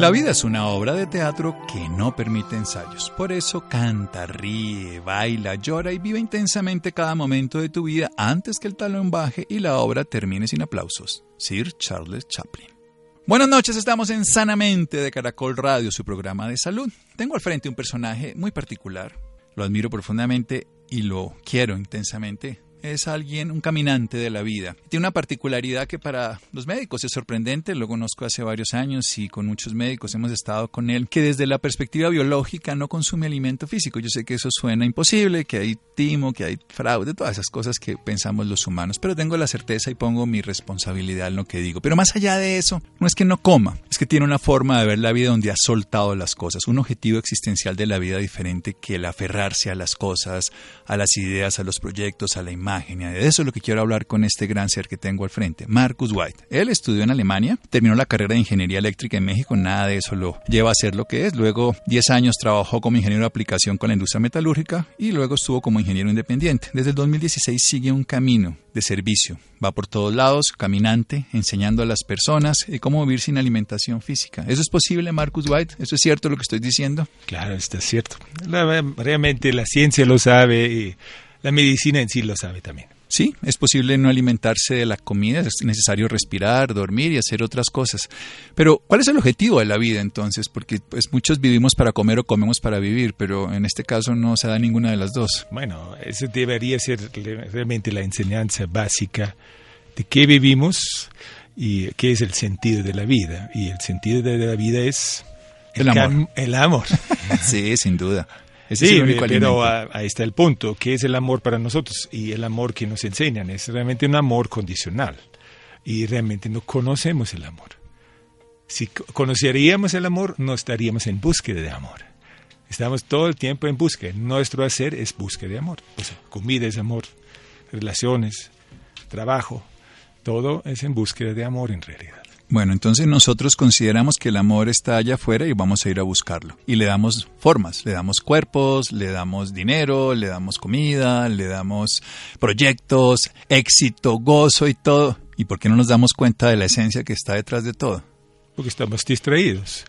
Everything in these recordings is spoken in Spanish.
La vida es una obra de teatro que no permite ensayos. Por eso canta, ríe, baila, llora y vive intensamente cada momento de tu vida antes que el talón baje y la obra termine sin aplausos. Sir Charles Chaplin. Buenas noches, estamos en Sanamente de Caracol Radio, su programa de salud. Tengo al frente un personaje muy particular. Lo admiro profundamente y lo quiero intensamente es alguien, un caminante de la vida. Tiene una particularidad que para los médicos es sorprendente, lo conozco hace varios años y con muchos médicos hemos estado con él, que desde la perspectiva biológica no consume alimento físico. Yo sé que eso suena imposible, que hay timo, que hay fraude, todas esas cosas que pensamos los humanos, pero tengo la certeza y pongo mi responsabilidad en lo que digo. Pero más allá de eso, no es que no coma, es que tiene una forma de ver la vida donde ha soltado las cosas, un objetivo existencial de la vida diferente que el aferrarse a las cosas, a las ideas, a los proyectos, a la imagen de eso es lo que quiero hablar con este gran ser que tengo al frente, Marcus White. Él estudió en Alemania, terminó la carrera de ingeniería eléctrica en México, nada de eso lo lleva a ser lo que es. Luego, 10 años trabajó como ingeniero de aplicación con la industria metalúrgica y luego estuvo como ingeniero independiente. Desde el 2016 sigue un camino de servicio. Va por todos lados, caminante, enseñando a las personas cómo vivir sin alimentación física. ¿Eso es posible, Marcus White? ¿Eso es cierto lo que estoy diciendo? Claro, esto es cierto. realmente la ciencia lo sabe y la medicina en sí lo sabe también. Sí, es posible no alimentarse de la comida, es necesario respirar, dormir y hacer otras cosas. Pero, ¿cuál es el objetivo de la vida entonces? Porque pues, muchos vivimos para comer o comemos para vivir, pero en este caso no se da ninguna de las dos. Bueno, eso debería ser realmente la enseñanza básica de qué vivimos y qué es el sentido de la vida. Y el sentido de la vida es el, amor. El amor. sí, sin duda sí, pero ahí está el punto. ¿Qué es el amor para nosotros? Y el amor que nos enseñan es realmente un amor condicional. Y realmente no conocemos el amor. Si conoceríamos el amor, no estaríamos en búsqueda de amor. Estamos todo el tiempo en búsqueda. Nuestro hacer es búsqueda de amor. comida es amor, relaciones, trabajo, todo es en búsqueda de amor en realidad. Bueno, entonces nosotros consideramos que el amor está allá afuera y vamos a ir a buscarlo. Y le damos formas, le damos cuerpos, le damos dinero, le damos comida, le damos proyectos, éxito, gozo y todo. ¿Y por qué no nos damos cuenta de la esencia que está detrás de todo? Porque estamos distraídos.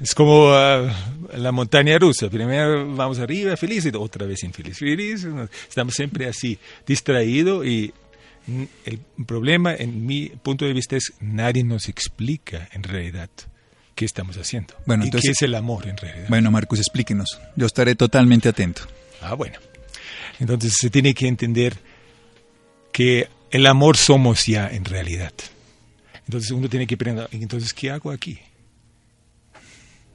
Es como uh, la montaña rusa. Primero vamos arriba, feliz, y otra vez infeliz. Feliz. Estamos siempre así, distraídos y el problema, en mi punto de vista, es nadie nos explica en realidad qué estamos haciendo. Bueno, ¿Y qué es el amor en realidad? Bueno, Marcus, explíquenos. Yo estaré totalmente atento. Ah, bueno. Entonces se tiene que entender que el amor somos ya en realidad. Entonces uno tiene que preguntar, entonces, ¿qué hago aquí?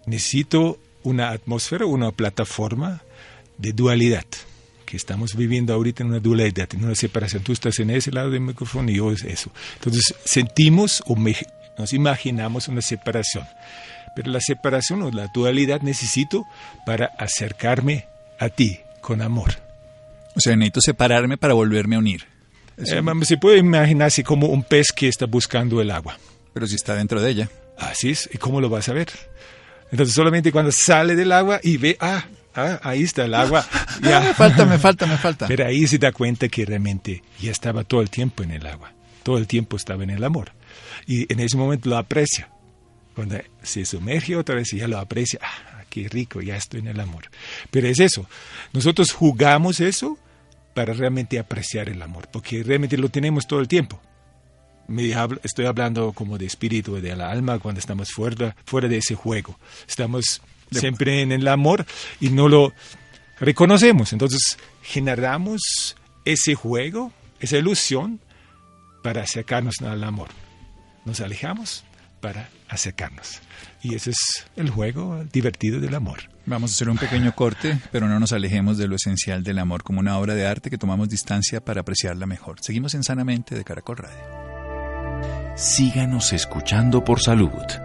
Necesito una atmósfera, una plataforma de dualidad que estamos viviendo ahorita en una dualidad, en una separación. Tú estás en ese lado del micrófono y yo es eso. Entonces sentimos o nos imaginamos una separación. Pero la separación o la dualidad necesito para acercarme a ti con amor. O sea, necesito separarme para volverme a unir. Eh, se puede imaginarse como un pez que está buscando el agua. Pero si está dentro de ella. Así es. ¿Y cómo lo vas a ver? Entonces solamente cuando sale del agua y ve, ah, Ah, ahí está el agua. Ya. me falta, me falta, me falta. Pero ahí se da cuenta que realmente ya estaba todo el tiempo en el agua. Todo el tiempo estaba en el amor. Y en ese momento lo aprecia. Cuando se sumerge otra vez y ya lo aprecia. Ah, qué rico, ya estoy en el amor. Pero es eso. Nosotros jugamos eso para realmente apreciar el amor. Porque realmente lo tenemos todo el tiempo. Me estoy hablando como de espíritu, de la alma, cuando estamos fuera, fuera de ese juego. Estamos siempre en el amor y no lo reconocemos. Entonces generamos ese juego, esa ilusión para acercarnos al amor. Nos alejamos para acercarnos. Y ese es el juego divertido del amor. Vamos a hacer un pequeño corte, pero no nos alejemos de lo esencial del amor, como una obra de arte que tomamos distancia para apreciarla mejor. Seguimos en Sanamente de Caracol Radio. Síganos escuchando por salud.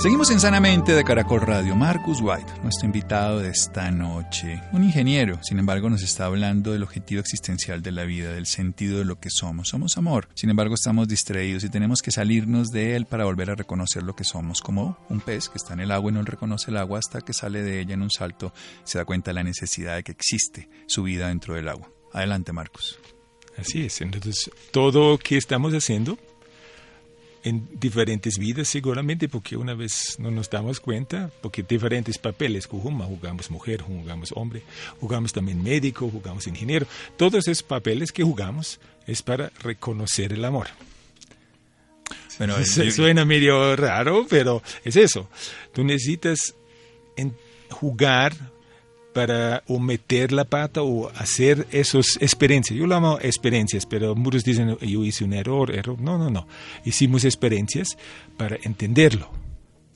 Seguimos en Sanamente de Caracol Radio. Marcus White, nuestro invitado de esta noche, un ingeniero, sin embargo nos está hablando del objetivo existencial de la vida, del sentido de lo que somos. Somos amor, sin embargo estamos distraídos y tenemos que salirnos de él para volver a reconocer lo que somos, como un pez que está en el agua y no reconoce el agua hasta que sale de ella en un salto se da cuenta de la necesidad de que existe su vida dentro del agua. Adelante, Marcus. Así es, entonces todo lo que estamos haciendo en diferentes vidas seguramente porque una vez no nos damos cuenta, porque diferentes papeles jugamos, jugamos mujer, jugamos hombre, jugamos también médico, jugamos ingeniero, todos esos papeles que jugamos es para reconocer el amor. Bueno, suena medio raro, pero es eso. Tú necesitas jugar para o meter la pata o hacer esas experiencias. Yo lo llamo experiencias, pero muchos dicen, yo hice un error, error. No, no, no. Hicimos experiencias para entenderlo.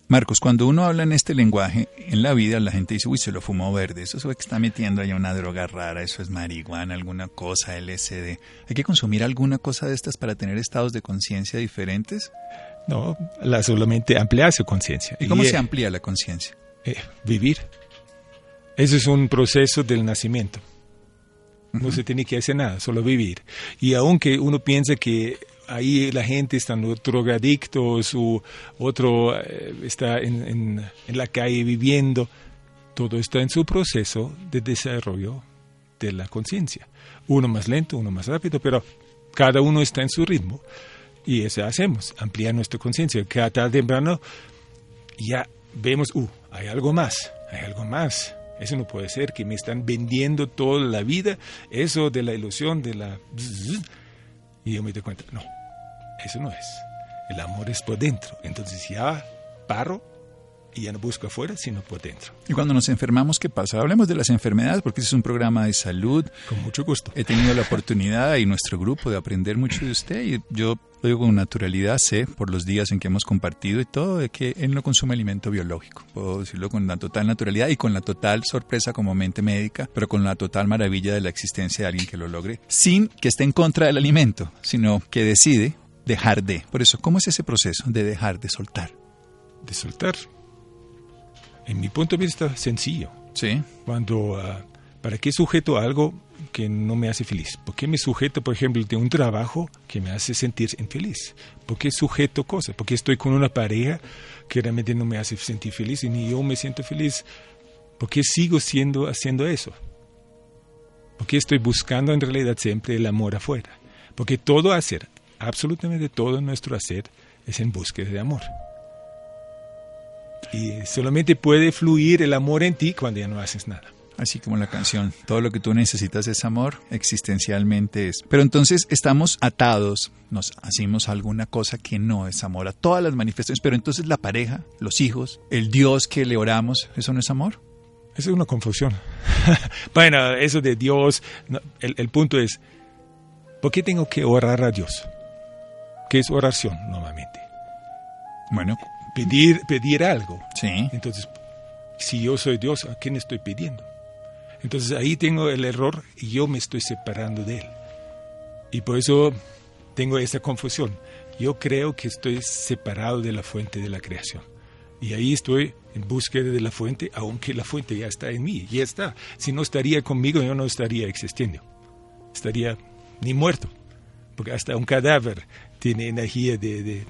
Marcos, cuando uno habla en este lenguaje, en la vida la gente dice, uy, se lo fumó verde, eso es lo que está metiendo allá una droga rara, eso es marihuana, alguna cosa, LSD. ¿Hay que consumir alguna cosa de estas para tener estados de conciencia diferentes? No, la solamente ampliar su conciencia. ¿Y cómo se amplía la conciencia? Eh, vivir. Eso es un proceso del nacimiento. No se tiene que hacer nada, solo vivir. Y aunque uno piensa que ahí la gente está drogadictos o otro eh, está en, en, la calle viviendo, todo está en su proceso de desarrollo de la conciencia. Uno más lento, uno más rápido, pero cada uno está en su ritmo. Y eso hacemos, ampliar nuestra conciencia. Cada tarde temprano ya vemos, uh, hay algo más, hay algo más eso no puede ser, que me están vendiendo toda la vida, eso de la ilusión, de la... Y yo me doy cuenta, no, eso no es. El amor es por dentro. Entonces ya paro y ya no busco afuera, sino por dentro. Y cuando nos enfermamos, ¿qué pasa? Hablemos de las enfermedades, porque este es un programa de salud. Con mucho gusto. He tenido la oportunidad y nuestro grupo de aprender mucho de usted y yo lo digo con naturalidad, sé por los días en que hemos compartido y todo, de que él no consume alimento biológico. Puedo decirlo con la total naturalidad y con la total sorpresa como mente médica, pero con la total maravilla de la existencia de alguien que lo logre, sin que esté en contra del alimento, sino que decide dejar de. Por eso, ¿cómo es ese proceso de dejar, de soltar? De soltar. En mi punto de vista, sencillo. Sí. Cuando, ah, ¿para qué sujeto algo que no me hace feliz? ¿Por qué me sujeto, por ejemplo, de un trabajo que me hace sentir infeliz? ¿Por qué sujeto cosas? ¿Por qué estoy con una pareja que realmente no me hace sentir feliz y ni yo me siento feliz? ¿Por qué sigo siendo, haciendo eso? ¿Por qué estoy buscando en realidad siempre el amor afuera? Porque todo hacer, absolutamente todo nuestro hacer, es en búsqueda de amor. Y solamente puede fluir el amor en ti cuando ya no haces nada. Así como la canción, todo lo que tú necesitas es amor, existencialmente es. Pero entonces estamos atados, nos hacemos alguna cosa que no es amor a todas las manifestaciones, pero entonces la pareja, los hijos, el Dios que le oramos, ¿eso no es amor? Eso es una confusión. bueno, eso de Dios, el, el punto es, ¿por qué tengo que orar a Dios? ¿Qué es oración normalmente? Bueno, pedir, pedir algo. Sí. Entonces, si yo soy Dios, ¿a quién estoy pidiendo? Entonces ahí tengo el error y yo me estoy separando de Él. Y por eso tengo esa confusión. Yo creo que estoy separado de la fuente de la creación. Y ahí estoy en búsqueda de la fuente, aunque la fuente ya está en mí, ya está. Si no estaría conmigo, yo no estaría existiendo. Estaría ni muerto. Porque hasta un cadáver tiene energía de,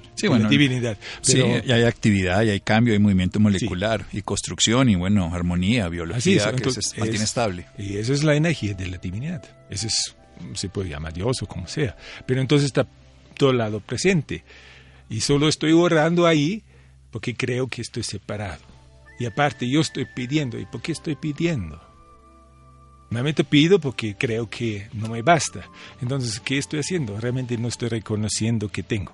divinidad. sí, y hay actividad, y hay cambio, hay movimiento molecular, y construcción, y bueno, armonía, biología, que se mantiene estable. Y eso es la energía de la divinidad. Eso es, se puede llamar Dios o como sea. Pero entonces está todo lado presente. Y solo estoy orando ahí porque creo que estoy separado. Y aparte yo estoy pidiendo. ¿Y por qué estoy pidiendo? Realmente pido porque creo que no me basta. Entonces, ¿qué estoy haciendo? Realmente no estoy reconociendo que tengo.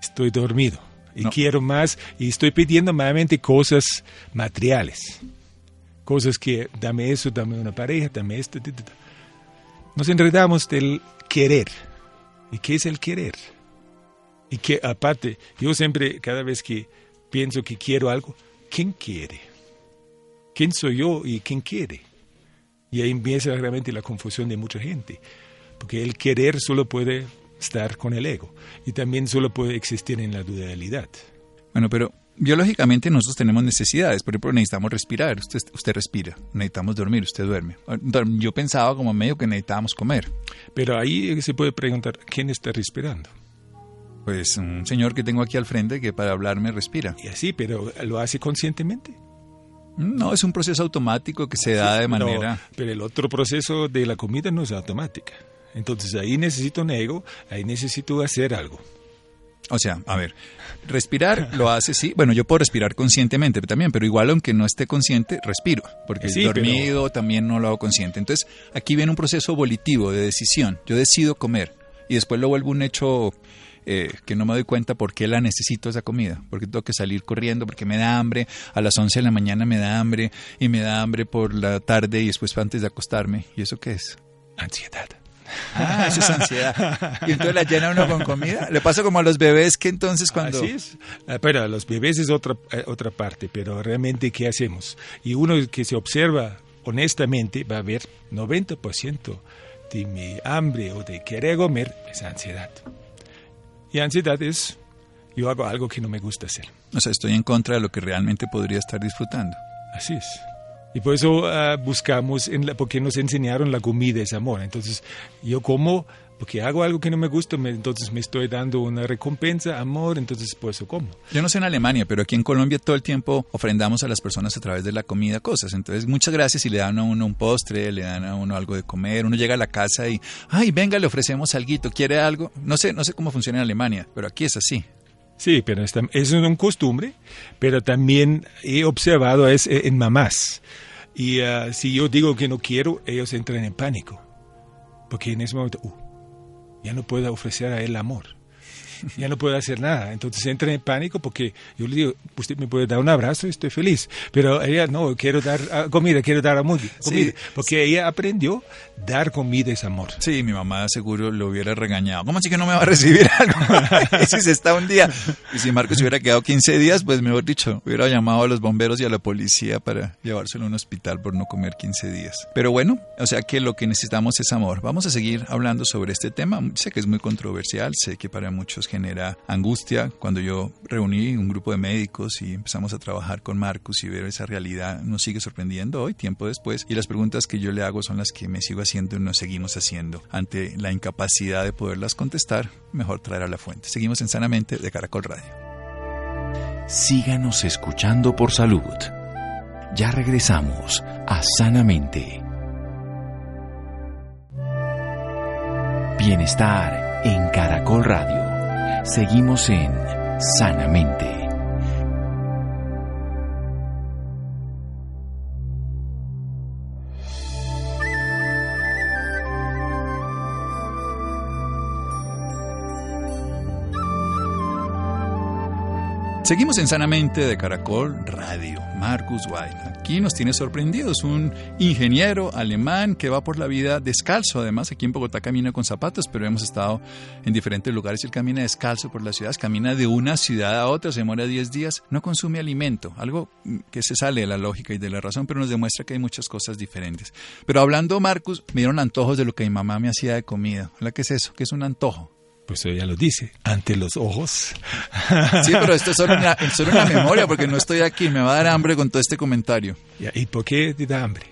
Estoy dormido y quiero más y estoy pidiendo nuevamente cosas materiales. Cosas que, dame eso, dame una pareja, dame esto. Nos enredamos del querer. ¿Y qué es el querer? Y que aparte, yo siempre, cada vez que pienso que quiero algo, ¿quién quiere? ¿Quién soy yo y quién quiere? Y ahí empieza realmente la confusión de mucha gente, porque el querer solo puede estar con el ego y también solo puede existir en la dualidad. Bueno, pero biológicamente nosotros tenemos necesidades, por ejemplo, necesitamos respirar, usted, usted respira, necesitamos dormir, usted duerme. Yo pensaba como medio que necesitábamos comer. Pero ahí se puede preguntar, ¿quién está respirando? Pues un señor que tengo aquí al frente que para hablarme respira. Y así, pero ¿lo hace conscientemente? No, es un proceso automático que se da de manera... pero el otro proceso de la comida no es automática. Entonces ahí necesito un ego, ahí necesito hacer algo. O sea, a ver, respirar lo hace, sí. Bueno, yo puedo respirar conscientemente también, pero igual aunque no esté consciente, respiro, porque sí, dormido también no lo hago consciente. Entonces, aquí viene un proceso volitivo de decisión. Yo decido comer y después lo vuelvo un hecho eh, que no me doy cuenta por qué la necesito esa comida, porque tengo que salir corriendo, porque me da hambre, a las 11 de la mañana me da hambre y me da hambre por la tarde y después antes de acostarme. ¿Y eso qué es? Ansiedad. Ah, eso es ansiedad. Y entonces la llena uno con comida. Le pasa como a los bebés que entonces cuando... Así es. Ah, pero a los bebés es otra, eh, otra parte, pero realmente ¿qué hacemos? Y uno que se observa honestamente va a ver 90% de mi hambre o de querer comer es ansiedad. Y ansiedad es, yo hago algo que no me gusta hacer. O sea, estoy en contra de lo que realmente podría estar disfrutando. Así es. Y por eso ah, buscamos, en la, porque nos enseñaron la comida es amor. Entonces, yo como porque hago algo que no me gusta, entonces me estoy dando una recompensa, amor, entonces por eso como. Yo no sé en Alemania, pero aquí en Colombia todo el tiempo ofrendamos a las personas a través de la comida cosas. Entonces, muchas gracias y le dan a uno un postre, le dan a uno algo de comer, uno llega a la casa y, ay, venga, le ofrecemos algo, ¿quiere algo? No sé, no sé cómo funciona en Alemania, pero aquí es así. Sí, pero es, es una costumbre, pero también he observado es en mamás. Y ah, si yo digo que no quiero, ellos entran en pánico. Porque en ese momento, uh, ya no puedo ofrecer a él amor ya no puedo hacer nada. Entonces entra en pánico porque yo le digo, usted me puede dar un abrazo y estoy feliz. Pero ella, no, quiero dar ah, comida, quiero dar amor, comida. porque ella aprendió, dar comida es amor. Sí, mi mamá seguro lo hubiera regañado. ¿Cómo así que no me va a recibir algo? si se está un día. Y si Marcos hubiera quedado 15 días, pues mejor dicho, hubiera llamado a los bomberos y a la policía para llevárselo a un hospital por no comer 15 días. Pero bueno, o sea que lo que necesitamos es amor. Vamos a seguir hablando sobre este tema. Sé que es muy controversial, sé que para muchos genera angustia. Cuando yo reuní un grupo de médicos y empezamos a trabajar con Marcus y ver esa realidad, nos sigue sorprendiendo hoy, tiempo después. Y las preguntas que yo le hago son las que me sigo haciendo y nos seguimos haciendo. Ante la incapacidad de poderlas contestar, mejor traer a la fuente. Seguimos en Sanamente de Caracol Radio. Síganos escuchando por salud. Ya regresamos a Sanamente. Bienestar en Caracol Radio. Seguimos en Sanamente. Seguimos en Sanamente de Caracol Radio. Marcus White. Aquí nos tiene sorprendidos. Un ingeniero alemán que va por la vida descalzo. Además, aquí en Bogotá camina con zapatos, pero hemos estado en diferentes lugares. Él camina descalzo por las ciudades, camina de una ciudad a otra, se demora 10 días, no consume alimento. Algo que se sale de la lógica y de la razón, pero nos demuestra que hay muchas cosas diferentes. Pero hablando, Marcus, me dieron antojos de lo que mi mamá me hacía de comida. ¿Qué es eso? ¿Qué es un antojo? Pues ella lo dice, ante los ojos. Sí, pero esto es solo una, una memoria, porque no estoy aquí, me va a dar hambre con todo este comentario. ¿Y por qué te da hambre?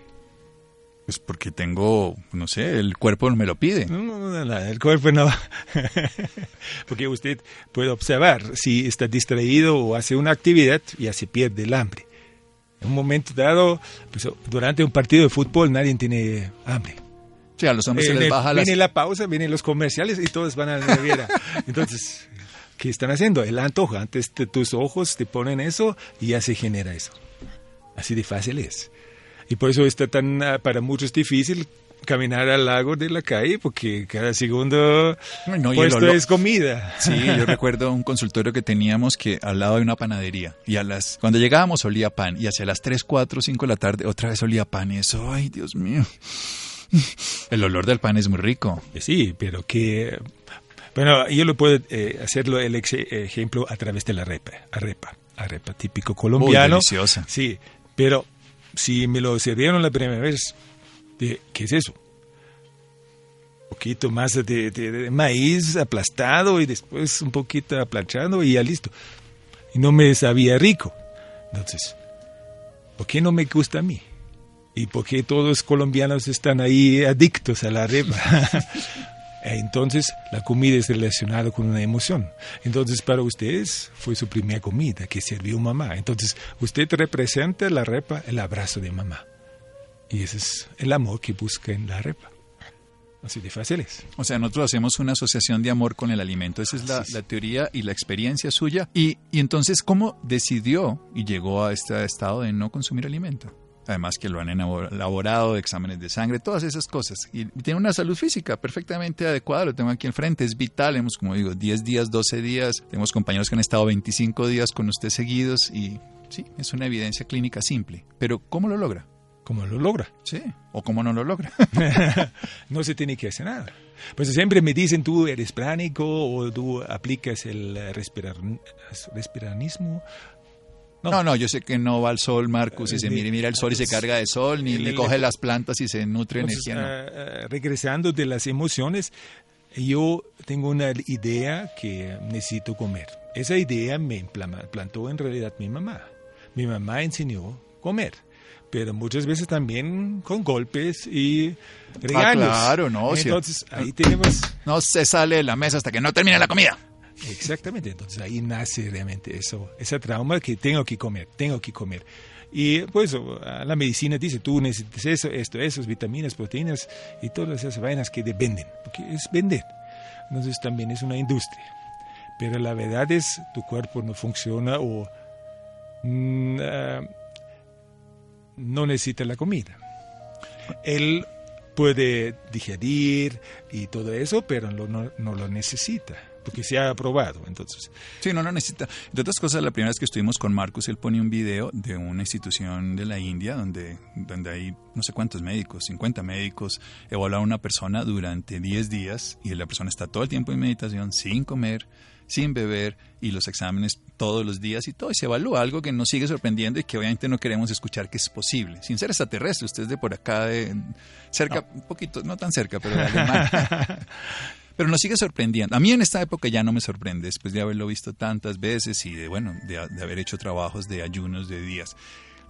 Pues porque tengo, no sé, el cuerpo me lo pide. No, no, no, el cuerpo no. porque usted puede observar, si está distraído o hace una actividad, ya se pierde el hambre. En un momento dado, pues, durante un partido de fútbol nadie tiene hambre Sí, a los hombres se les baja Viene la pausa, vienen los comerciales y todos van a la neviera. Entonces, ¿qué están haciendo? El antojo. Antes de tus ojos te ponen eso y ya se genera eso. Así de fácil es. Y por eso está tan, ah, para muchos difícil caminar al lago de la calle porque cada segundo No, el puesto olor- es comida. Sí, yo recuerdo un consultorio que teníamos que al lado de una panadería y a las cuando llegábamos olía pan y hacia las 3, 4, 5 de la tarde otra vez olía pan y eso, ay, Dios mío. El olor del pan es muy rico. Sí, pero que... Bueno, yo lo puedo eh, hacerlo el ex- ejemplo a través de la arepa. Arepa, arepa típico colombiano. deliciosa. Sí, pero si me lo sirvieron la primera vez, ¿qué es eso? Un poquito más de, de- de maíz aplastado y después un poquito aplanchado y ya listo. Y no me sabía rico. Entonces, ¿por qué no me gusta a mí? ¿Y por qué todos los colombianos están ahí adictos a la arepa? Entonces, la comida es relacionada con una emoción. Entonces, para ustedes fue su primera comida que sirvió mamá. Entonces, usted representa la arepa, el abrazo de mamá. Y ese es el amor que busca en la arepa. Así de fácil es. O sea, nosotros hacemos una asociación de amor con el alimento. Esa es la, es. la teoría y la experiencia suya. Y, y entonces, ¿cómo decidió y llegó a este estado de no consumir alimento? Además que lo han elaborado, de exámenes de sangre, todas esas cosas. Y tiene una salud física perfectamente adecuada, lo tengo aquí enfrente, es vital. Hemos, como digo, 10 días, 12 días. Tenemos compañeros que han estado 25 días con usted seguidos y sí, es una evidencia clínica simple. Pero ¿cómo lo logra? ¿Cómo lo logra? Sí. ¿O cómo no lo logra? no se tiene que hacer nada. Pues siempre me dicen, tú eres pránico o tú aplicas el respirar, respiranismo. No. No, no, yo sé que no va al sol, Marcus, y se Eh, mira, mira el sol y se carga de sol, ni el- le coge las plantas y se nutre Entonces, energía. no. ah, ah, regresando de las emociones, yo tengo una idea que necesito comer. Esa idea me plantó en realidad mi mamá. Mi mamá enseñó a comer, pero muchas veces también con golpes y regaños. Ah, claro, no, sí. Entonces, ahí tenemos... No se sale de la mesa hasta que no termine la comida. Exactamente, entonces ahí nace realmente eso, ese trauma que tengo que comer, tengo que comer. Y pues la medicina dice, tú necesitas eso, esto, esas vitaminas, proteínas y todas esas vainas que venden, porque es vender. Entonces también es una industria. Pero la verdad es, tu cuerpo no funciona o mm, ah, no necesita la comida. Él puede digerir y todo eso, pero no lo necesita, porque se ha probado. Entonces, Sí, no, no necesita. De otras cosas, la primera vez que estuvimos con Marcus, él pone un video de una institución de la India donde, donde hay no sé cuántos médicos, 50 médicos, evaluan a una persona durante 10 días y la persona está todo el tiempo en meditación, sin comer, sin beber y los exámenes todos los días y todo. Y se evalúa algo que nos sigue sorprendiendo y que obviamente no queremos escuchar que es posible. Sin ser extraterrestre, usted es de por acá, de cerca, un poquito, no tan cerca, pero de Alemania. Pero nos sigue sorprendiendo. A mí en esta época ya no me sorprende, después de haberlo visto tantas veces y de, bueno, de, de haber hecho trabajos de ayunos de días.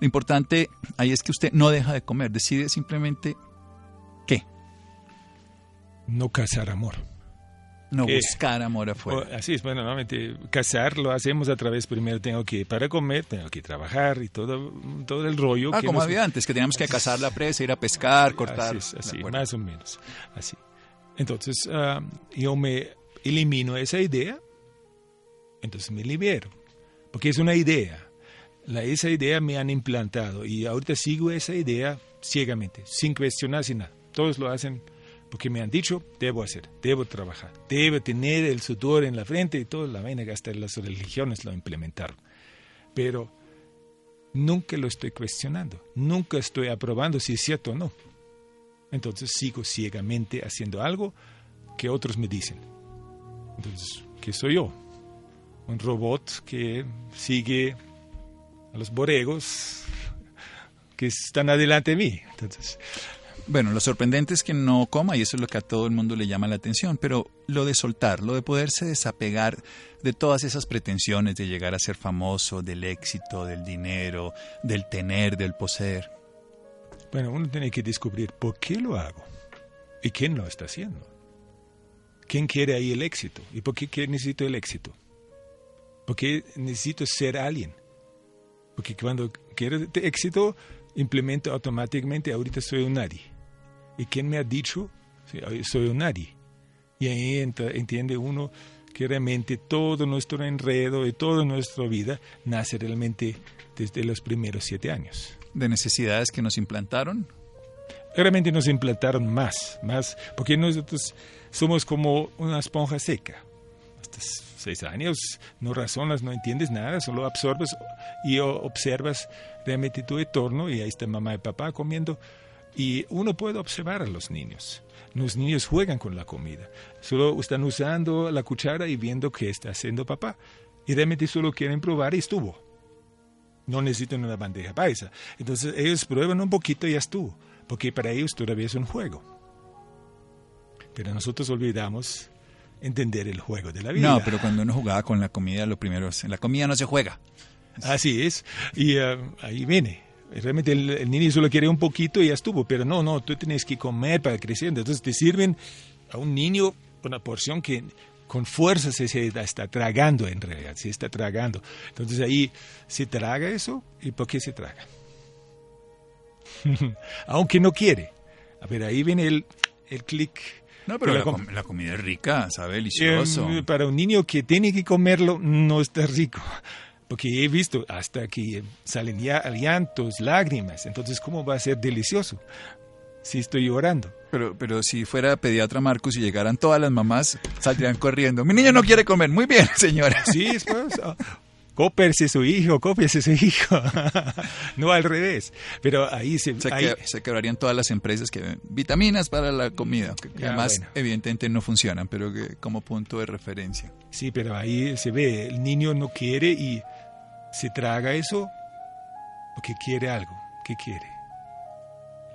Lo importante ahí es que usted no deja de comer, decide simplemente qué, no cazar amor. no ¿Qué? buscar amor O- afuera. así es, bueno, normalmente cazar lo hacemos a través, primero tengo que, para comer, tengo que trabajar y todo, todo el rollo. Ah, que como nos- había antes, que teníamos que cazar la presa, ir a pescar, cortar. Así, es, así, más o menos, así. Entonces, ah, yo me elimino esa idea, entonces me libero, porque es una idea. La, esa idea me han implantado y ahorita sigo esa idea ciegamente, sin cuestionar, sin nada. Todos lo hacen porque me han dicho, debo hacer, debo trabajar, debo tener el sudor en la frente y toda la vaina que hasta las religiones lo implementaron. Pero nunca lo estoy cuestionando, nunca estoy aprobando si es cierto o no. Entonces sigo ciegamente haciendo algo que otros me dicen. Entonces, ¿qué soy yo? Un robot que sigue a los borregos que están adelante de mí. Entonces, Bueno, lo sorprendente es que no coma y eso es lo que a todo el mundo le llama la atención, pero lo de soltar, lo de poderse desapegar de todas esas pretensiones de llegar a ser famoso, del éxito, del dinero, del tener, del poseer. Bueno, uno tiene que descubrir por qué lo hago y quién lo está haciendo. ¿Quién quiere ahí el éxito? ¿Y por qué necesito el éxito? Porque necesito ser alguien. Porque cuando quiero éxito, implemento automáticamente, ahorita soy un nadie. ¿Y quién me ha dicho? Soy un nadie. Y ahí entra- entiende uno que realmente todo nuestro enredo y toda nuestra vida nace realmente desde los primeros siete años. De necesidades que nos implantaron. realmente nos implantaron más, más, porque nosotros somos como una esponja seca. Hasta seis años no razonas, no entiendes nada, solo absorbes y observas realmente tu entorno y ahí está mamá y papá comiendo y uno puede observar a los niños. Los niños juegan con la comida, solo están usando la cuchara y viendo qué está haciendo papá y realmente solo quieren probar y estuvo. No necesitan una bandeja paisa. Entonces ellos prueban un poquito y ya estuvo porque para ellos todavía es un juego. Pero nosotros olvidamos entender el juego de la vida. No, pero cuando uno jugaba con la comida, lo primero es, en la comida no se juega. Así es, y eh, ahí viene. Realmente el, niño solo quiere un poquito y ya estuvo, pero no, no, tú tienes que comer para crecer. Entonces te sirven a un niño una porción que con fuerza se, se, está tragando en realidad, se está tragando. Entonces ahí se traga eso, ¿y por qué se traga? aunque no quiere. A ver, ahí viene el, el clic. No, pero la, comida es rica, sabe delicioso. Em, para un niño que tiene que comerlo, no está rico. Porque he visto hasta que salen ya llantos, lágrimas. Entonces, ¿cómo va a ser delicioso? Si estoy llorando. Pero, pero si fuera pediatra Marcos y llegaran todas las mamás, saldrían corriendo. Mi niño no quiere comer. Muy bien, señora. Sí, es pues, cóperse su hijo, cópiese su hijo. no al revés. Pero ahí se... Se, quebrarían todas las empresas que... Vitaminas para la comida, que, además evidentemente no funcionan, pero que como punto de referencia. Sí, pero ahí se ve, el niño no quiere y se traga eso porque quiere algo. ¿Qué quiere?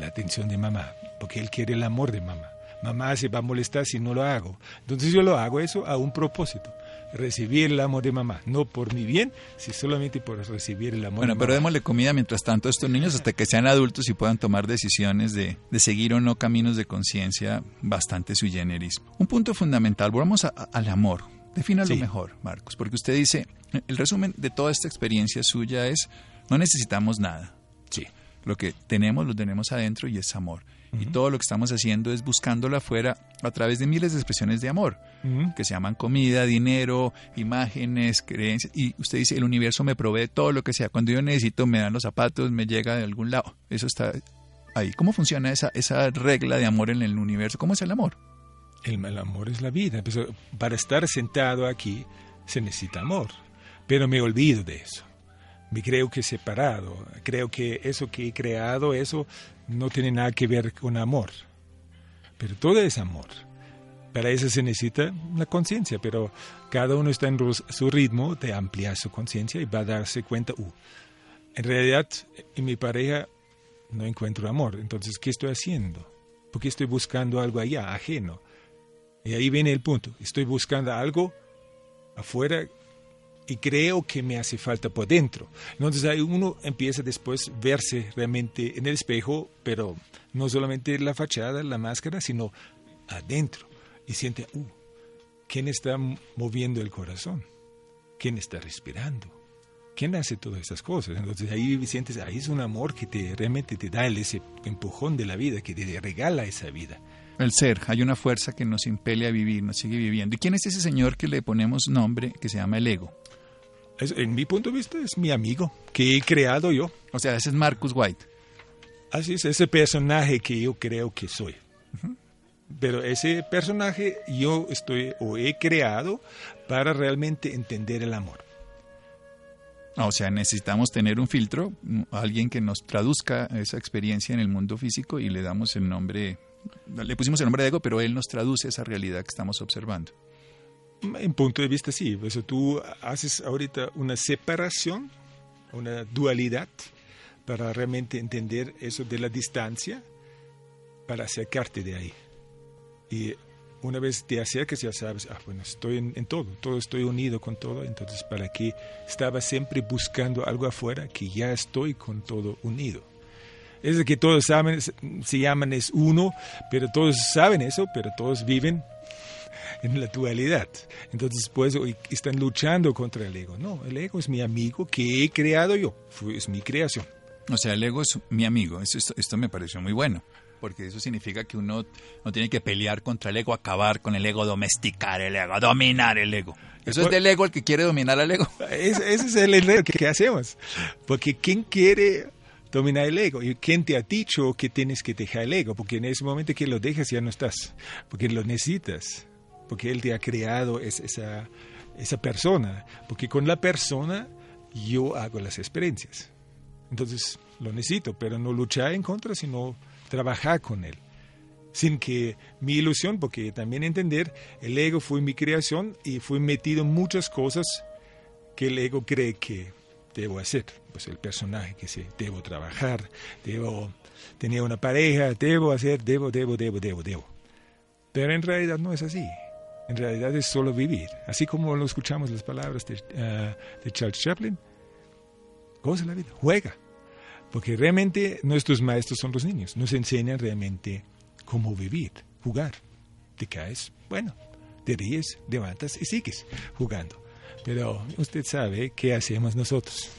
La atención de mamá, porque él quiere el amor de mamá. Mamá se va a molestar si no lo hago. Entonces yo lo hago eso a un propósito recibir el amor de mamá, no por mi bien, sino solamente por recibir el amor bueno, pero démosle comida mientras tanto a estos niños hasta que sean adultos y puedan tomar decisiones de, de seguir o no caminos de conciencia bastante sui generis. Un punto fundamental, volvamos al amor. Defínalo mejor, Marcos, porque usted dice, el resumen de toda esta experiencia suya es, no necesitamos nada. Lo que tenemos lo tenemos adentro y es amor. Y todo lo que estamos haciendo es buscándola afuera a través de miles de expresiones de amor, que se llaman comida, dinero, imágenes, creencias. Y usted dice, el universo me provee todo lo que sea. Cuando yo necesito, me dan los zapatos, me llega de algún lado. Eso está ahí. ¿Cómo funciona esa, esa regla de amor en el universo? ¿Cómo es el amor? El, el amor es la vida. Pues, para estar sentado aquí se necesita amor. Pero me olvido de eso me creo que separado. Creo que eso que he creado, eso no tiene nada que ver con amor. Pero todo es amor. Para eso se necesita la conciencia, pero cada uno está en su ritmo de ampliar su conciencia y va a darse cuenta, uh, en realidad en mi pareja no encuentro amor, entonces ¿qué estoy haciendo? Porque estoy buscando algo allá, ajeno. Y ahí viene el punto, estoy buscando algo afuera y creo que me hace falta por dentro. Entonces ahí uno empieza después verse realmente en el espejo, pero no solamente la fachada, la máscara, sino adentro. Y siente, uh, ¿quién está moviendo el corazón? ¿Quién está respirando? ¿Quién hace todas esas cosas? Entonces ahí sientes, ahí es un amor que te realmente te da ese empujón de la vida, que te regala esa vida. El ser, hay una fuerza que nos impele a vivir, nos sigue viviendo. ¿Y quién es ese señor que le ponemos nombre que se llama el ego? En mi punto de vista, es mi amigo que he creado yo. O sea, ese es Marcus White. Así es, ese personaje que yo creo que soy. Pero ese personaje yo estoy o he creado para realmente entender el amor. Ah, o sea, necesitamos tener un filtro, alguien que nos traduzca esa experiencia en el mundo físico y le damos el nombre, le pusimos el nombre de ego, pero él nos traduce esa realidad que estamos observando. En punto de vista, sí. Eso tú haces ahorita una separación, una dualidad, para realmente entender eso de la distancia, para acercarte de ahí. Y una vez te acercas, ya sabes, ah, bueno, estoy en, todo, todo estoy unido con todo, entonces, ¿para qué estaba siempre buscando algo afuera que ya estoy con todo unido? Es que todos saben, se llaman es uno, pero todos saben eso, pero todos viven en la dualidad. Entonces, pues, están luchando contra el ego. No, el ego es mi amigo que he creado yo, es mi creación. O sea, el ego es mi amigo. Esto, esto, me pareció muy bueno, porque eso significa que uno no tiene que pelear contra el ego, acabar con el ego, domesticar el ego, dominar el ego. Eso es del ego el que quiere dominar al ego. Ese, es el error que, hacemos. Porque ¿quién quiere domina el ego. ¿Y quién te ha dicho que tienes que dejar el ego? Porque en ese momento que lo dejas ya no estás, porque lo necesitas, porque él te ha creado esa, esa persona, porque con la persona yo hago las experiencias. Entonces lo necesito, pero no luchar en contra, sino trabajar con él. Sin que mi ilusión, porque también entender, el ego fue mi creación y fui metido en muchas cosas que el ego cree que debo hacer. Pues el personaje que sé, debo trabajar, debo tener una pareja, debo hacer, debo, debo, debo, debo, debo. Pero en realidad no es así. En realidad es solo vivir. Así como lo escuchamos las palabras de, ah, de Charles Chaplin, goza la vida, juega. Porque realmente nuestros maestros son los niños, nos enseñan realmente cómo vivir, jugar. Te caes, bueno, te ríes, levantas y sigues jugando. Pero usted sabe qué hacemos nosotros.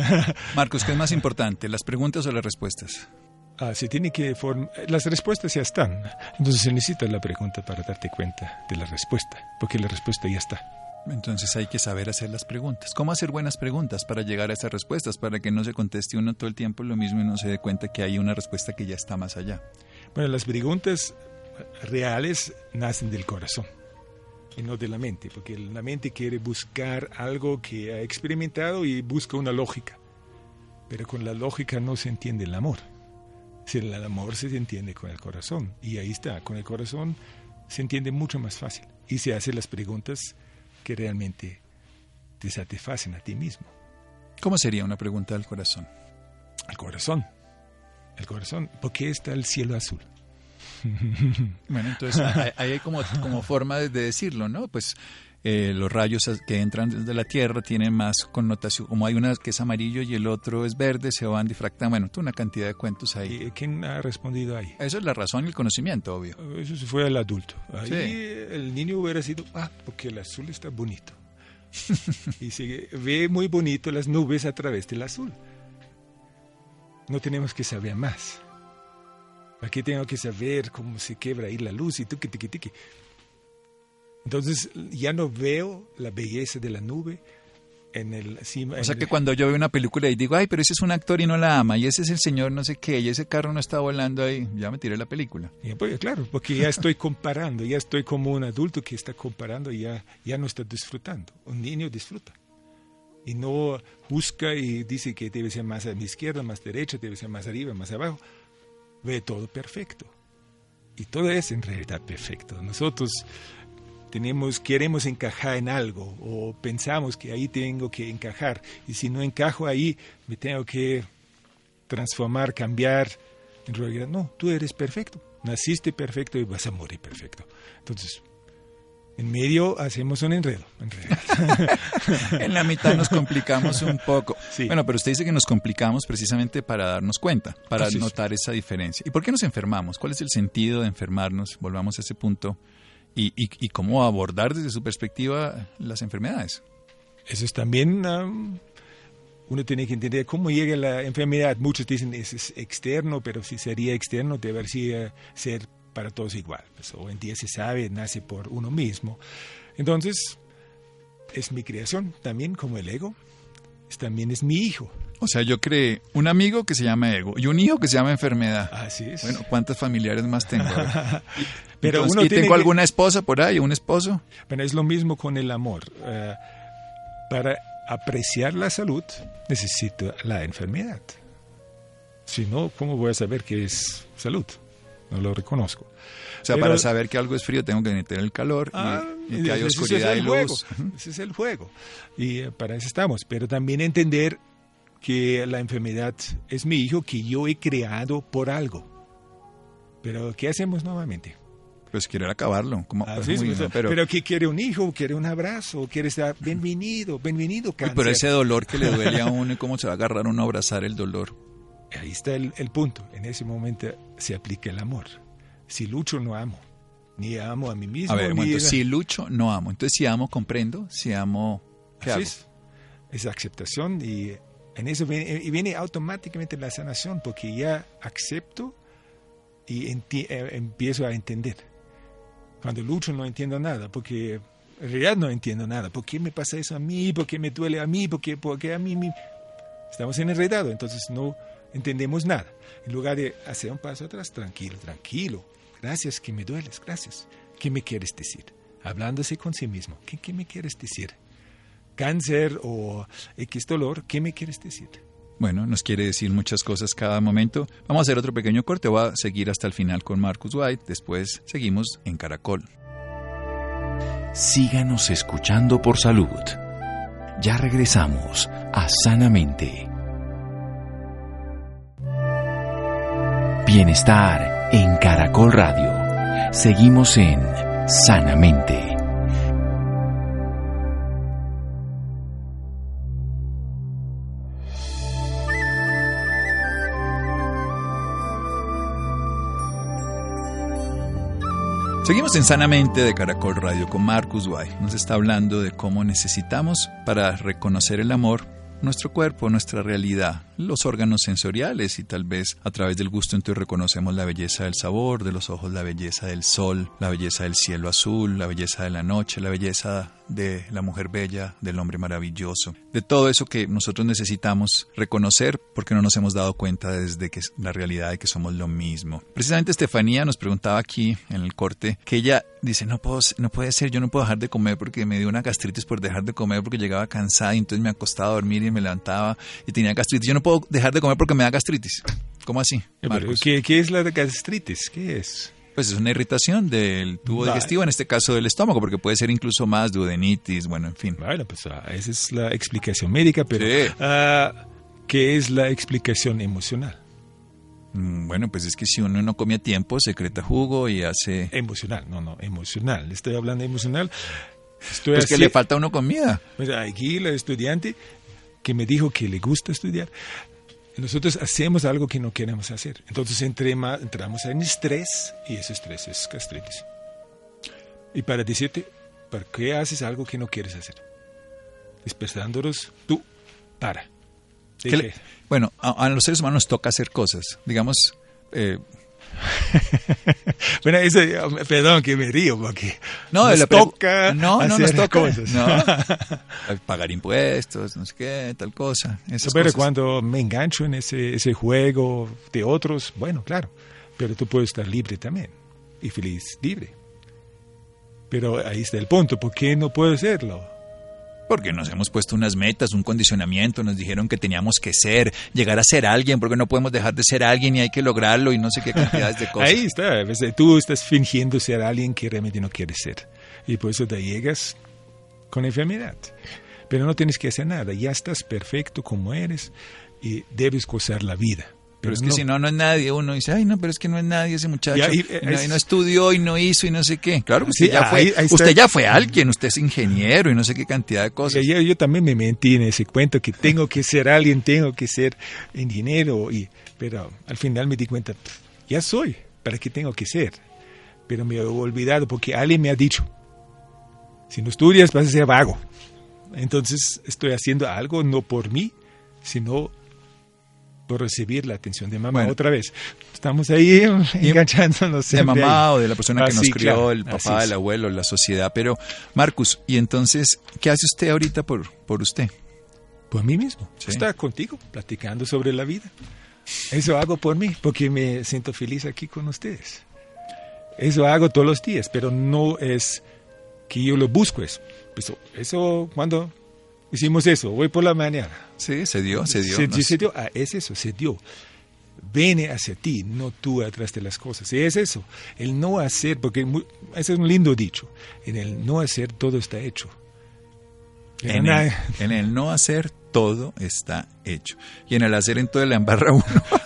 Marcos, ¿qué es más importante, las preguntas o las respuestas? Ah, se tiene que las respuestas ya están. Entonces se necesita la pregunta para darte cuenta de la respuesta, porque la respuesta ya está. Entonces hay que saber hacer las preguntas. ¿Cómo hacer buenas preguntas para llegar a esas respuestas? Para que no se conteste uno todo el tiempo lo mismo y no se dé cuenta que hay una respuesta que ya está más allá. Bueno, las preguntas reales nacen del corazón y no de la mente, porque la mente quiere buscar algo que ha experimentado y busca una lógica. Pero con la lógica no se entiende el amor. Si el amor se entiende con el corazón. Y ahí está, con el corazón se entiende mucho más fácil. Y se hacen las preguntas que realmente te satisfacen a ti mismo. ¿Cómo sería una pregunta del corazón? Al corazón. El corazón. ¿Por qué está el cielo azul? Bueno, entonces ahí hay como, como forma de decirlo, ¿no? Pues eh, los rayos que entran desde la Tierra tienen más connotación, como hay una que es amarillo y el otro es verde, se van difractando, bueno, una cantidad de cuentos ahí. ¿Quién ha respondido ahí? Eso es la razón y el conocimiento, obvio. Eso se fue al adulto. Ahí el niño hubiera sido, ah, porque el azul está bonito. y se ve muy bonito las nubes a través del azul. No tenemos que saber más. Aquí tengo que saber cómo se quebra ahí la luz y tuki, tiki, tiki. Entonces ya no veo la belleza de la nube en el O sea que cuando yo veo una película y digo, ay, pero ese es un actor y no la ama, y ese es el señor no sé qué, y ese carro no está volando ahí, ya me tiré la película. pues, claro, porque ya estoy comparando, ya estoy como un adulto que está comparando y ya, ya no está disfrutando. Un niño disfruta. Y no busca y dice que debe ser más a mi izquierda, más derecha, debe ser más arriba, más abajo. Ve todo perfecto. Y todo es en realidad perfecto. Nosotros tenemos, queremos encajar en algo o pensamos que ahí tengo que encajar y si no encajo ahí me tengo que transformar, cambiar. En realidad no, tú eres perfecto, naciste perfecto y vas a morir perfecto. Entonces, en medio hacemos un enredo. En, en la mitad nos complicamos un poco. Bueno, pero usted dice que nos complicamos precisamente para darnos cuenta, para notar esa diferencia. ¿Y por qué nos enfermamos? ¿Cuál es el sentido de enfermarnos? Volvamos a ese punto y, cómo abordar desde su perspectiva las enfermedades. Eso es también, um, uno tiene que entender cómo llega la enfermedad. Muchos dicen es, es externo, pero si sería externo debería ser para todos igual. Pues, hoy en día se sabe, nace por uno mismo. Entonces, es mi creación también como el ego. también es mi hijo. O sea, yo creé un amigo que se llama ego y un hijo que se llama enfermedad. Así es. Bueno, ¿cuántos familiares más tengo? Pero uno ¿Y tengo alguna esposa por ahí, un esposo? Bueno, es lo mismo con el amor. Eh, para apreciar la salud necesito la enfermedad. Si no, ¿cómo voy a saber qué es salud? No lo reconozco. O sea, para saber que algo es frío tengo que meter el calor y, ah, que hay oscuridad y luz. Ese es el juego. Y eh, para eso estamos. Pero también entender que la enfermedad es mi hijo que yo he creado por algo. Pero ¿qué hacemos nuevamente? Pues querer acabarlo. Como, ah, pero, pero que quiere un hijo, quiere un abrazo, quiere estar bienvenido, bienvenido. Cáncer. pero ese dolor que le duele a uno y cómo se va a agarrar uno a abrazar el dolor. Ahí está el, el punto. En ese momento se aplica el amor. Si lucho, no amo. Ni amo a mí mismo. A ver, si lucho, no amo. Entonces, si amo, comprendo. Si amo, ¿qué hago? Es, es aceptación y en eso viene, y viene automáticamente la sanación porque ya acepto y eh, empiezo a entender. Cuando lucho no entiendo nada porque en realidad no entiendo nada. ¿Por qué me pasa eso a mí? ¿Por qué me duele a mí? ¿Por qué, a mí, Estamos enredados, entonces no, entendemos nada. En lugar de hacer un paso atrás, tranquilo, tranquilo. Gracias, que me dueles, gracias. ¿Qué me quieres decir? Hablándose con sí mismo. ¿Qué, qué me quieres decir? Cáncer o X dolor, ¿qué me quieres decir? Bueno, nos quiere decir muchas cosas cada momento. Vamos a hacer otro pequeño corte. Voy a seguir hasta el final con Marcus White. Después seguimos en Caracol. Síganos escuchando por salud. Ya regresamos a Sanamente. Bienestar en Caracol Radio. Seguimos en Sanamente. Seguimos en Sanamente de Caracol Radio con Marcus Guay. Nos está hablando de cómo necesitamos para reconocer el amor nuestro cuerpo, nuestra realidad, los órganos sensoriales y tal vez a través del gusto entonces reconocemos la belleza del sabor, de los ojos la belleza del sol, la belleza del cielo azul, la belleza de la noche, la belleza de la mujer bella, del hombre maravilloso, de todo eso que nosotros necesitamos reconocer porque no nos hemos dado cuenta desde que la realidad de que somos lo mismo. Precisamente Estefanía nos preguntaba aquí en el corte que ella dice, no, puedo, no puede ser, yo no puedo dejar de comer porque me dio una gastritis por dejar de comer porque llegaba cansada y entonces me acostaba a dormir y me levantaba y tenía gastritis. Yo no puedo dejar de comer porque me da gastritis. ¿Cómo así? ¿Qué, ¿Qué es la gastritis? ¿Qué es? Pues es una irritación del tubo digestivo, en este caso del estómago, porque puede ser incluso más duodenitis, bueno, en fin. Bueno, pues ah, esa es la explicación médica, pero ah, ¿qué es la explicación emocional? Mm, bueno, pues es que si uno no come a tiempo, secreta jugo y hace... Emocional, no, no, emocional. Estoy hablando de emocional. Estoy pues que le falta a uno comida. Pues aquí la estudiante que me dijo que le gusta estudiar, nosotros hacemos algo que no queremos hacer. Entonces entramos en estrés y ese estrés es gastritis. Y para decirte, ¿para qué haces algo que no quieres hacer? Despertándolos, tú, para. bueno, a, los seres humanos toca hacer cosas. Digamos, eh, bueno, eso, perdón que me río porque no, nos toca no, no nos toca, cosas. Pagar impuestos, no sé qué, tal cosa. pero cuando me engancho en ese, ese juego de otros, bueno, claro, pero tú puedes estar libre también y feliz libre. Pero ahí está el punto, ¿por qué no puedo hacerlo? Porque nos hemos puesto unas metas, un condicionamiento, nos dijeron que teníamos que ser, llegar a ser alguien, porque no podemos dejar de ser alguien y hay que lograrlo y no sé qué cantidades de cosas. Ahí está, tú estás fingiendo ser alguien que realmente no quieres ser. Y por eso te llegas con enfermedad. Pero no tienes que hacer nada, ya estás perfecto como eres y debes gozar la vida. Pero, es que si no, no es nadie. Uno dice, ay, no, pero es que no es nadie ese muchacho. y, no, estudió y no hizo y no sé qué. Claro, usted, ya, fue, usted ya fue alguien, usted es ingeniero y no sé qué cantidad de cosas. Yo, yo, también me mentí en ese cuento que tengo que ser alguien, tengo que ser ingeniero. Y, pero al final me di cuenta, ya soy, ¿para qué tengo que ser? Pero me he olvidado porque alguien me ha dicho, si no estudias vas a ser vago. Entonces estoy haciendo algo no por mí, sino por recibir la atención de mamá otra vez. Estamos ahí enganchándonos. De mamá o de la persona que nos crió, el papá, el abuelo, la sociedad. Pero, Marcus, ¿y entonces qué hace usted ahorita por, por usted? Por mí mismo. Está contigo, platicando sobre la vida. Eso hago por mí, porque me siento feliz aquí con ustedes. Eso hago todos los días, pero no es que yo lo busco eso. Eso, eso cuando hicimos eso, hoy por la mañana. Sí, se dio, se dio. Se, dio, ah, es eso, se dio. Viene hacia ti, no tú atrás de las cosas. Y es eso, el no hacer, porque ese es un lindo dicho, en el no hacer todo está hecho. En, el, no hacer todo está hecho. Y en el hacer en todo le embarra uno.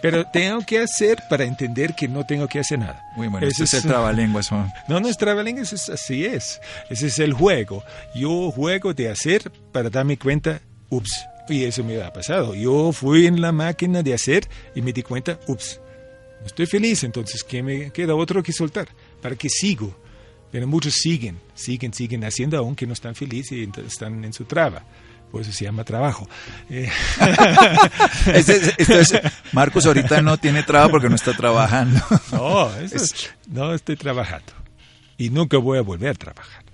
Pero tengo que hacer para entender que no tengo que hacer nada. Muy bueno, ese es el trabalenguas. No, no es trabalenguas, es, así es. Ese es el juego. Yo juego de hacer para darme cuenta, ups, y eso me ha pasado. Yo fui en la máquina de hacer y me di cuenta, ups, no estoy feliz, entonces ¿qué me queda otro que soltar? ¿Para qué sigo? Pero muchos siguen, siguen, siguen haciendo aunque no están felices y están en su traba pues se llama trabajo. Eh. Marcos ahorita no tiene trabajo porque no está trabajando. no, no estoy trabajando. Y nunca voy a volver a trabajar.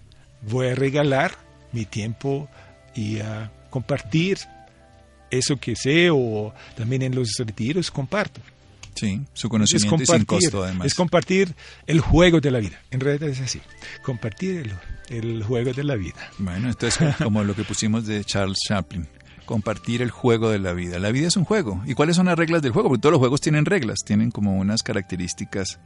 Voy a regalar mi tiempo y a compartir eso que sé o también en los retiros comparto. Sí, su conocimiento es, sin costo además. Es compartir el juego de la vida. En realidad es así. Compartir el, el juego de la vida. Bueno, esto es como lo que pusimos de Charles Chaplin compartir el juego de la vida. La vida es un juego. ¿Y cuáles son las reglas del juego? Porque todos los juegos tienen reglas, tienen como unas características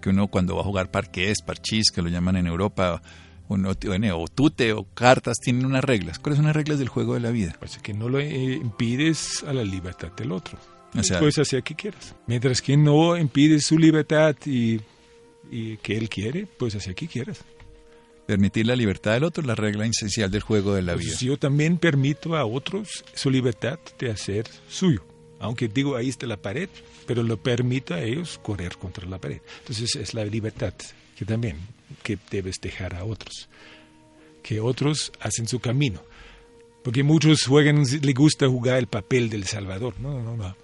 que uno cuando va a jugar parqués, parchís, que lo llaman en Europa, uno, o tute o cartas, tienen unas reglas. ¿Cuáles son las reglas del juego de la vida? Pues que no lo impides a la libertad del otro. O sea, puedes hacer que quieras. Mientras que no impides su libertad y, y que él quiere, pues hacer que quieras. Permitir la libertad del otro es la regla esencial del juego de la vida. yo también permito a otros su libertad de hacer suyo. Aunque digo, ahí está la pared, pero lo permito a ellos correr contra la pared. Entonces es la libertad que también que debes dejar a otros. Que otros hacen su camino. Porque muchos juegan, les gusta jugar el papel del Salvador. No, no, no.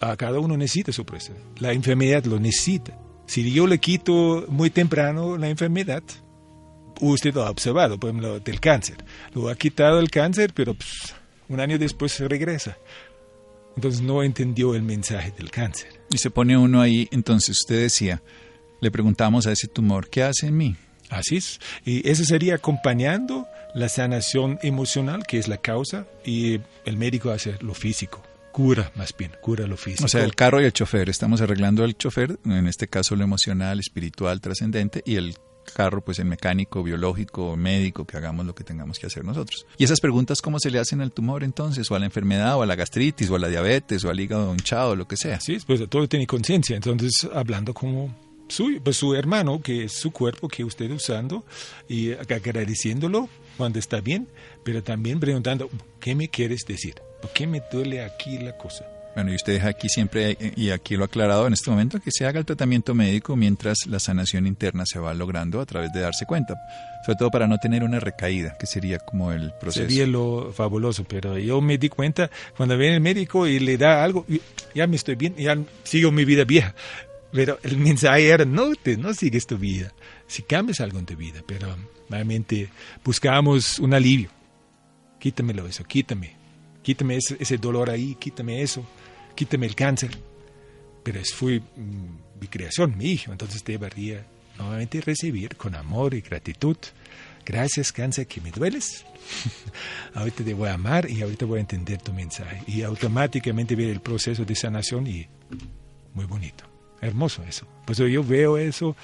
A cada uno necesita su presencia. La enfermedad lo necesita. Si yo le quito muy temprano la enfermedad, usted lo ha observado, por ejemplo, del cáncer. Lo ha quitado el cáncer, pero pues, un año después se regresa. Entonces no entendió el mensaje del cáncer. Y se pone uno ahí, entonces usted decía, le preguntamos a ese tumor, ¿qué hace en mí? Así es. Y eso sería acompañando la sanación emocional, que es la causa, y el médico hace lo físico. Cura, más bien, cura lo físico. O sea, el carro y el chofer. Estamos arreglando el chofer, en este caso lo emocional, espiritual, trascendente, y el carro, pues en mecánico, biológico, médico, que hagamos lo que tengamos que hacer nosotros. Y esas preguntas, ¿cómo se le hacen al tumor entonces? O a la enfermedad, o a la gastritis, o a la diabetes, o al hígado hinchado, lo que sea. Sí, pues todo tiene conciencia. Entonces, hablando como su, pues, su hermano, que es su cuerpo que usted usando, y agradeciéndolo cuando está bien, pero también preguntando, ¿qué me quieres decir? ¿Por qué me duele aquí la cosa? Bueno, y usted deja aquí siempre, y aquí lo ha aclarado en este momento, que se haga el tratamiento médico mientras la sanación interna se va logrando a través de darse cuenta, sobre todo para no tener una recaída, que sería como el proceso. Sería lo fabuloso, pero yo me di cuenta cuando viene el médico y le da algo, ya me estoy bien, ya sigo mi vida vieja. Pero el mensaje era, no, te, no sigues tu vida, si cambias algo en tu vida, pero realmente buscamos un alivio. Quítamelo eso, quítame, quítame ese, ese dolor ahí, quítame eso quíteme el cáncer. Pero es fue mm, mi creación, mi hijo, entonces debería nuevamente recibir con amor y gratitud. Gracias, cáncer, que me dueles. ahorita te voy a amar y ahorita voy a entender tu mensaje. Y automáticamente ver el proceso de sanación y muy bonito. Hermoso eso. Pues yo veo eso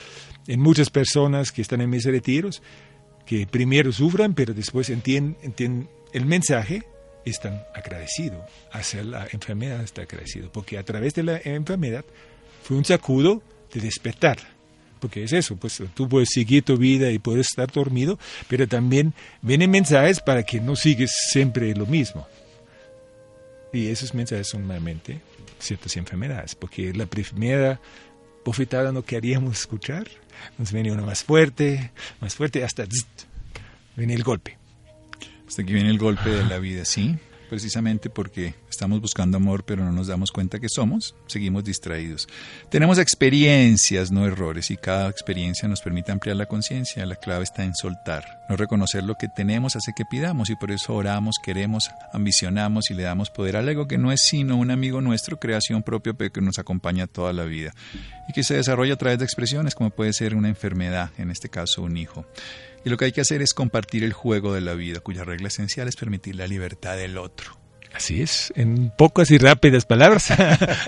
en muchas personas que están en mis retiros, que primero sufran, pero después entienden, entienden el mensaje están agradecidos, hacia la enfermedad está agradecido, porque a través de la enfermedad fue un sacudo de despertar, porque es eso, pues tú puedes seguir tu vida y puedes estar dormido, pero también vienen mensajes para que no sigues siempre lo mismo. Y esos mensajes son normalmente ciertas enfermedades, porque la primera bofetada no queríamos escuchar, nos viene una más fuerte, más fuerte, hasta viene el golpe. Hasta aquí viene el golpe de la vida, sí, precisamente porque estamos buscando amor pero no nos damos cuenta que somos, seguimos distraídos. Tenemos experiencias, no errores, y cada experiencia nos permite ampliar la conciencia. La clave está en soltar. No reconocer lo que tenemos hace que pidamos y por eso oramos, queremos, ambicionamos y le damos poder al ego que no es sino un amigo nuestro, creación propia pero que nos acompaña toda la vida y que se desarrolla a través de expresiones como puede ser una enfermedad, en este caso un hijo. Y lo que hay que hacer es compartir el juego de la vida, cuya regla esencial es permitir la libertad del otro. Así es, en pocas y rápidas palabras.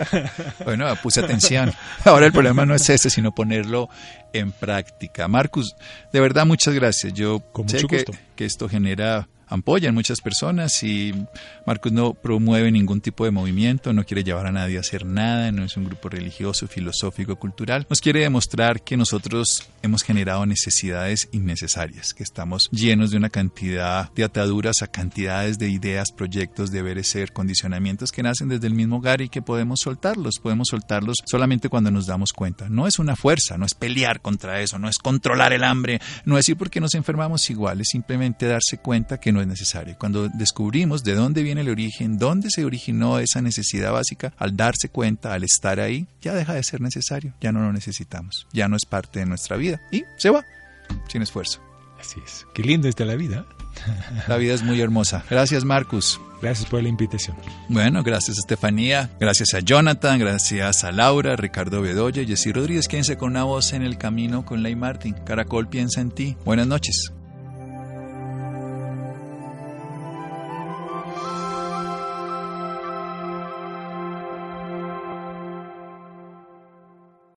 bueno, puse atención. Ahora el problema no es ese, sino ponerlo en práctica. Marcus, de verdad muchas gracias. Yo sé que, que esto genera ampolla muchas personas y Marcos no promueve ningún tipo de movimiento, no quiere llevar a nadie a hacer nada, no es un grupo religioso, filosófico, cultural. Nos quiere demostrar que nosotros hemos generado necesidades innecesarias, que estamos llenos de una cantidad de ataduras a cantidades de ideas, proyectos, deberes ser, condicionamientos que nacen desde el mismo hogar y que podemos soltarlos, podemos soltarlos solamente cuando nos damos cuenta. No es una fuerza, no es pelear contra eso, no es controlar el hambre, no es ir porque nos enfermamos igual, es simplemente darse cuenta que no es necesario. Cuando descubrimos de dónde viene el origen, dónde se originó esa necesidad básica, al darse cuenta, al estar ahí, ya deja de ser necesario, ya no lo necesitamos, ya no es parte de nuestra vida y se va, sin esfuerzo. Así es. Qué linda está la vida. La vida es muy hermosa. Gracias, Marcus. Gracias por la invitación. Bueno, gracias Estefanía, gracias a Jonathan, gracias a Laura, Ricardo Bedoya, Jessy Rodríguez, quédense con una voz en el camino con Ley Martin. Caracol piensa en ti. Buenas noches.